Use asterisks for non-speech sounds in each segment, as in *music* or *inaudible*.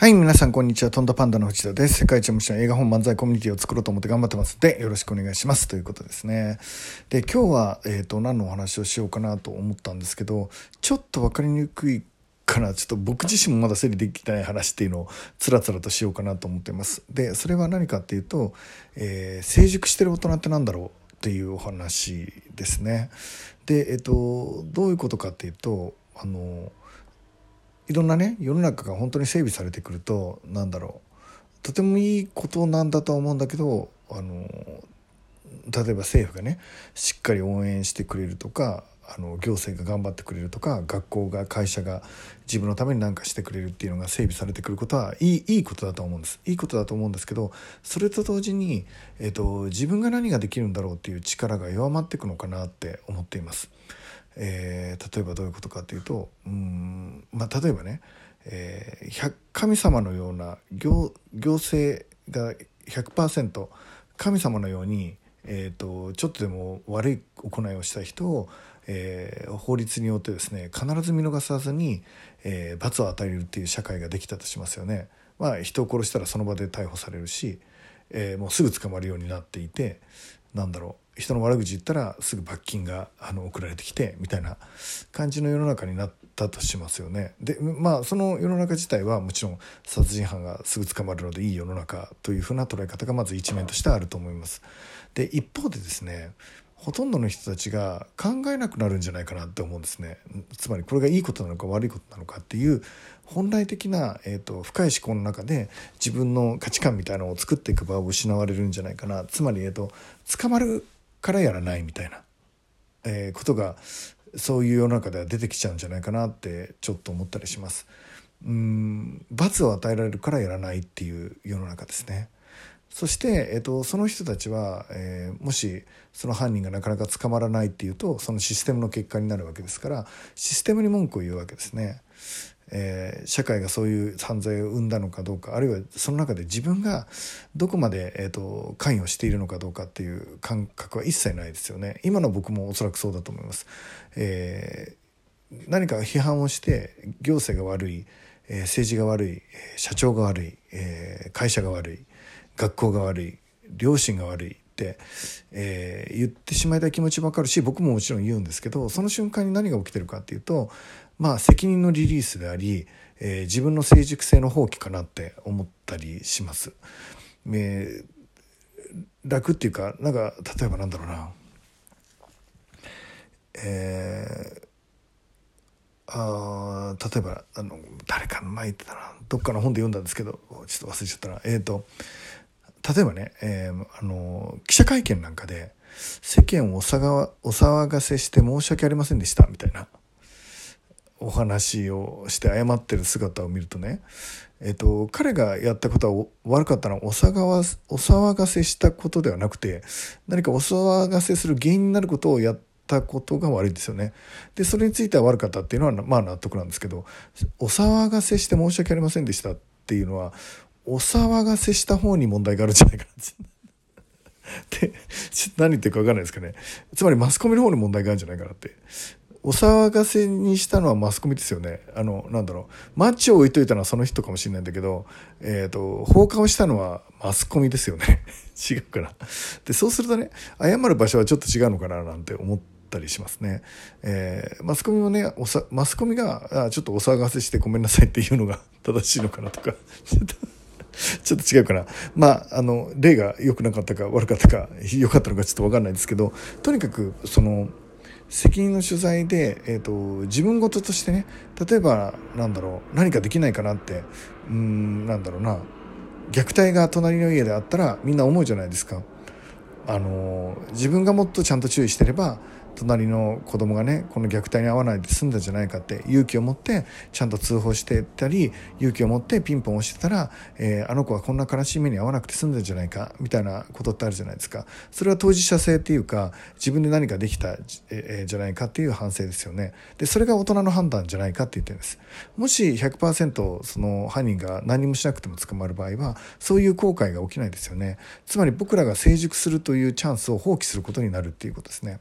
はい、皆さん、こんにちは。トンダパンダの藤田です。世界一面白い映画本漫才コミュニティを作ろうと思って頑張ってますので、よろしくお願いします。ということですね。で、今日は、えっ、ー、と、何のお話をしようかなと思ったんですけど、ちょっと分かりにくいかな。ちょっと僕自身もまだ整理できてない話っていうのをつらつらとしようかなと思ってます。で、それは何かっていうと、えー、成熟してる大人って何だろうっていうお話ですね。で、えっ、ー、と、どういうことかっていうと、あの、いろんなね世の中が本当に整備されてくると何だろう。とてもいいことなんだとは思うんだけどあの例えば政府がねしっかり応援してくれるとかあの行政が頑張ってくれるとか学校が会社が自分のために何かしてくれるっていうのが整備されてくることはいいいいことだと思うんですいいことだと思うんですけどそれと同時に、えーと自分が何ができるんだろうっていう力が弱まっていくのかなって思っています。えー、例えばどういうことかというとうん、まあ、例えばね、えー、神様のような行行政が100%神様のように、えーと、ちょっとでも悪い行いをした人を、えー、法律によってですね必ず見逃さずに、えー、罰を与えるっていう社会ができたとしますよね。まあ、人を殺したらその場で逮捕されるし、えー、もうすぐ捕まるようになっていてなんだろう人の悪口言ったらすぐ罰金があの送られてきてみたいな感じの世の中になったとしますよね。でまあその世の中自体はもちろん殺人犯がすぐ捕まるのでいい世の中というふうな捉え方がまず一面としてあると思います。で一方でですねほとんどの人たちが考えなくなるんじゃないかなって思うんですねつまりこれがいいことなのか悪いことなのかっていう本来的な、えーと、深い思考の中で自分の価値観みたいなのを作っていく場を失われるんじゃないかなつまり、えーと捕まるからやらないみたいな、えー、ことがそういう世の中では出てきちゃうんじゃないかなってちょっと思ったりします。うん罰を与えられるからやらないっていう世の中ですね。そして、えっと、その人たちは、えー、もしその犯人がなかなか捕まらないっていうとそのシステムの結果になるわけですからシステムに文句を言うわけですね。えー、社会がそういう犯罪を生んだのかどうかあるいはその中で自分がどこまで、えーと、関与しているのかどうかっていう感覚は一切ないですよね今の僕もおそらくそうだと思います、えー、何か批判をして行政が悪い、え、政治が悪い社長が悪い、え会社が悪い学校が悪い両親が悪いって、えー、言ってしまいたい気持ちも分かるし僕ももちろん言うんですけどその瞬間に何が起きてるかっていうとまあ責任のリリースであり、えー、自分の成熟性の放棄かなって思ったりします。えー、楽っていうかなんか例えばなんだろうなえー、あ例えばあの誰かの前言ってたなどっかの本で読んだんですけどちょっと忘れちゃったなえっ、ー、と例えばね、えー、あの記者会見なんかで世間をお騒がせして申し訳ありませんでしたみたいなお話をして謝ってる姿を見るとね、えっと、彼がやったことは悪かったのはお騒がお騒がせしたことではなくて何かお騒がせする原因になることをやったことが悪いんですよね。でそれについては悪かったっていうのはまあ納得なんですけどお騒がせして申し訳ありませんでしたっていうのはお騒がせした方に問題があるんじゃないかなって何言ってるか分かんないですかねつまりマスコミの方に問題があるんじゃないかなってお騒がせにしたのはマスコミですよね。あの、なんだろう。マッチを置いといたのはその人かもしれないんだけど、えっ、ー、と、放火をしたのはマスコミですよね。*laughs* 違うから。で、そうするとね、謝る場所はちょっと違うのかななんて思ったりしますね。えー、マスコミもね、おさマスコミがあちょっとお騒がせしてごめんなさいっていうのが正しいのかなとか、*laughs* *laughs* ちょっと。違うかな。まあ、あの、例が良くなかったか悪かったか、良かったのかちょっとわかんないですけど、とにかく、その、責任の取材で、えーと、自分事としてね例えばなんだろう何かできないかなってうんなんだろうな虐待が隣の家であったらみんな思うじゃないですか。あの自分がもっとちゃんと注意してれば隣の子供がねこの虐待に遭わないで済んだんじゃないかって勇気を持ってちゃんと通報してたり勇気を持ってピンポン押してたら、えー、あの子はこんな悲しい目に遭わなくて済んだんじゃないかみたいなことってあるじゃないですか。それは当事者性っていうか自分で何かできた、えー、じゃないかっていう反省ですよね。でそれが大人の判断じゃないかって言ってるんです。もし100%その犯人が何もしなくても捕まる場合はそういう後悔が起きないですよね。つまり僕らが成熟するというチャンスを放棄することになるっていうことですね。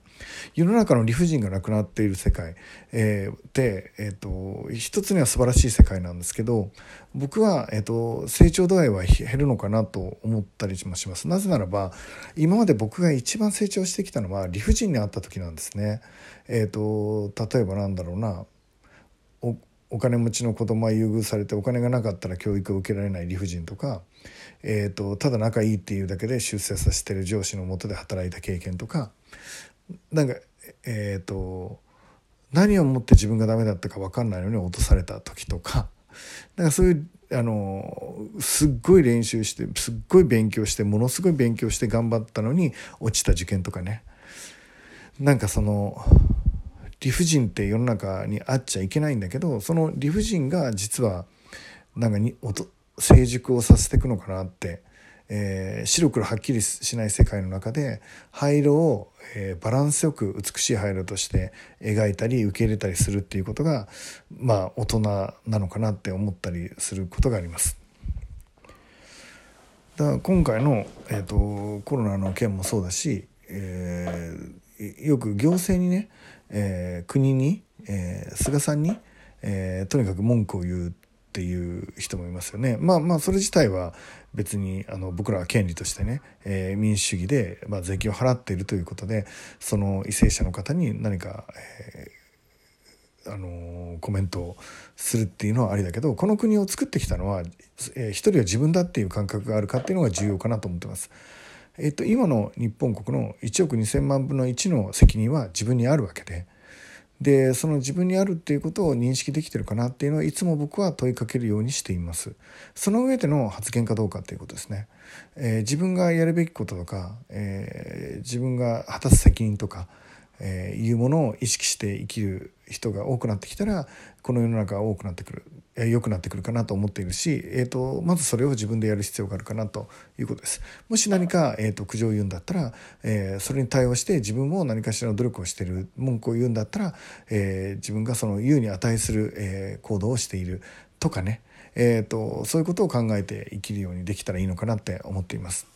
世の中の理不尽がなくなっている世界、えー、で、えーと、一つには素晴らしい世界なんですけど僕は、えーと、成長度合いは減るのかなと思ったりもしますなぜならば今まで僕が一番成長してきたのは理不尽にあった時なんですね。えーと、例えばなんだろうなお金持ちの子供は優遇されてお金がなかったら教育を受けられない理不尽とか、えーと、ただ仲いいっていうだけで出世させてる上司のもとで働いた経験とかなんかえっ、ー、と何をもって自分がダメだったか分かんないのに落とされた時とか *laughs* だかそういうあのすっごい練習してすっごい勉強してものすごい勉強して頑張ったのに落ちた受験とかね。なんかその理不尽って世の中にあっちゃいけないんだけどその理不尽が実はなんかに成熟をさせていくのかなって、えー、白黒はっきりしない世界の中で灰色を、えー、バランスよく美しい灰色として描いたり受け入れたりするっていうことがまあ大人なのかなって思ったりすることがあります。だから今回の、えーと、コロナの件もそうだし、えー、よく行政にね、えー、国に、えー、菅さんに、えー、とにかく文句を言うっていう人もいますよね。まあまあそれ自体は別にあの僕らは権利としてね、えー、民主主義で、まあ、税金を払っているということでその為政者の方に何か、えー、あのコメントをするっていうのはありだけどこの国を作ってきたのは、えー、一人は自分だっていう感覚があるかっていうのが重要かなと思ってます。えっと、今の日本国の1億2,000万分の1の責任は自分にあるわけで。でその自分にあるっていうことを認識できてるかなっていうのはいつも僕は問いかけるようにしています。その上での発言かどうかっていうことですね、えー、自分がやるべきこととか、えー、自分が果たす責任とか、えー、いうものを意識して生きる人が多くなってきたらこの世の中は多くなってくる。良くなってくるかなと思っているし、えーと、まずそれを自分でやる必要があるかなということです。もし何か、えーと、苦情を言うんだったら、えー、それに対応して自分も何かしらの努力をしている文句を言うんだったら、えー、自分がその言うに値する、えー、行動をしているとかね、えーと、そういうことを考えて生きるようにできたらいいのかなって思っています。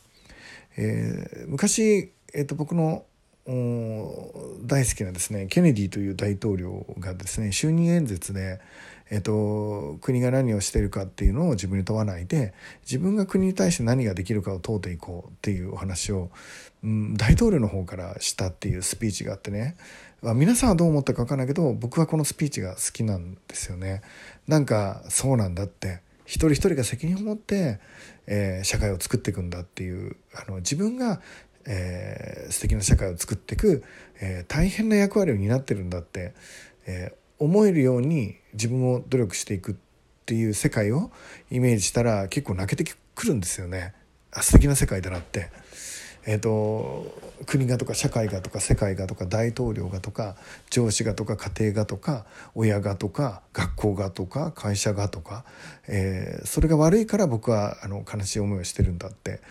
えー、昔、えー、と僕の大好きなですねケネディという大統領がですね就任演説で、えっと、国が何をしているかっていうのを自分に問わないで自分が国に対して何ができるかを問うていこうっていうお話を、うん、大統領の方からしたっていうスピーチがあってね皆さんはどう思ったか分かんないけど僕はこのスピーチが好きなんですよね。なんかそうなんだって一人一人が責任を持って、えー、社会を作っていくんだっていうあの自分がえー、素敵な社会を作っていく、えー、大変な役割を担ってるんだって、えー、思えるように自分も努力していくっていう世界をイメージしたら結構泣けてくるんですよね。あ素敵な世界だなって。えーと、国がとか社会がとか世界がとか大統領がとか上司がとか家庭がとか親がとか学校がとか会社がとか、えー、それが悪いから僕はあの悲しい思いをしてるんだって、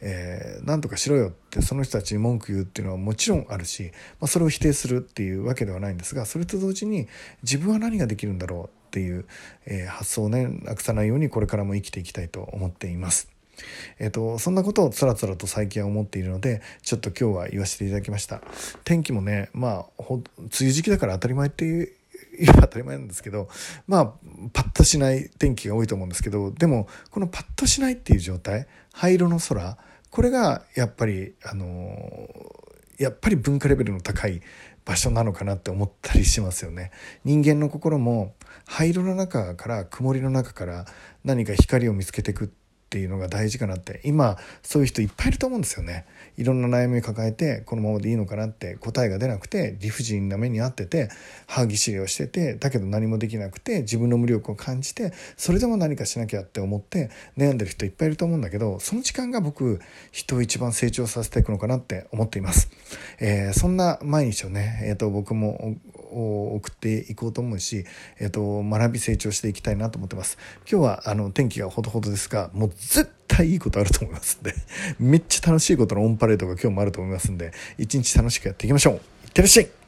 えー、何とかしろよってその人たちに文句言うっていうのはもちろんあるし、まあ、それを否定するっていうわけではないんですがそれと同時に自分は何ができるんだろうっていう、えー、発想をねなくさないようにこれからも生きていきたいと思っています。えっ、と、そんなことをつらつらと最近は思っているので、ちょっと今日は言わせていただきました。天気もね、まあ、ほ梅雨時期だから当たり前っていう、言えば当たり前なんですけど、まあ、パッとしない天気が多いと思うんですけど、でも、このパッとしないっていう状態、灰色の空、これがやっぱり、あのやっぱり文化レベルの高い場所なのかなって思ったりしますよね。人間の心も灰色の中から曇りの中から何か光を見つけていくっていうのが大事かなって。今そういう人いっぱいいると思うんですよね。いろんな悩みを抱えてこのままでいいのかなって答えが出なくて理不尽な目に遭ってて歯ぎしりをしててだけど何もできなくて自分の無力を感じてそれでも何かしなきゃって思って悩んでる人いっぱいいると思うんだけどその時間が僕人を一番成長させていくのかなって思っています、えー、そんな毎日をね、えーと、僕もを送っていこうと思うし、えっと、学び成長していきたいなと思ってます今日はあの天気がほどほどですがもう絶対いいことあると思いますんで、*laughs* めっちゃ楽しいことのオンパレードが今日もあると思いますんで、一日楽しくやっていきましょう。いってらっしゃい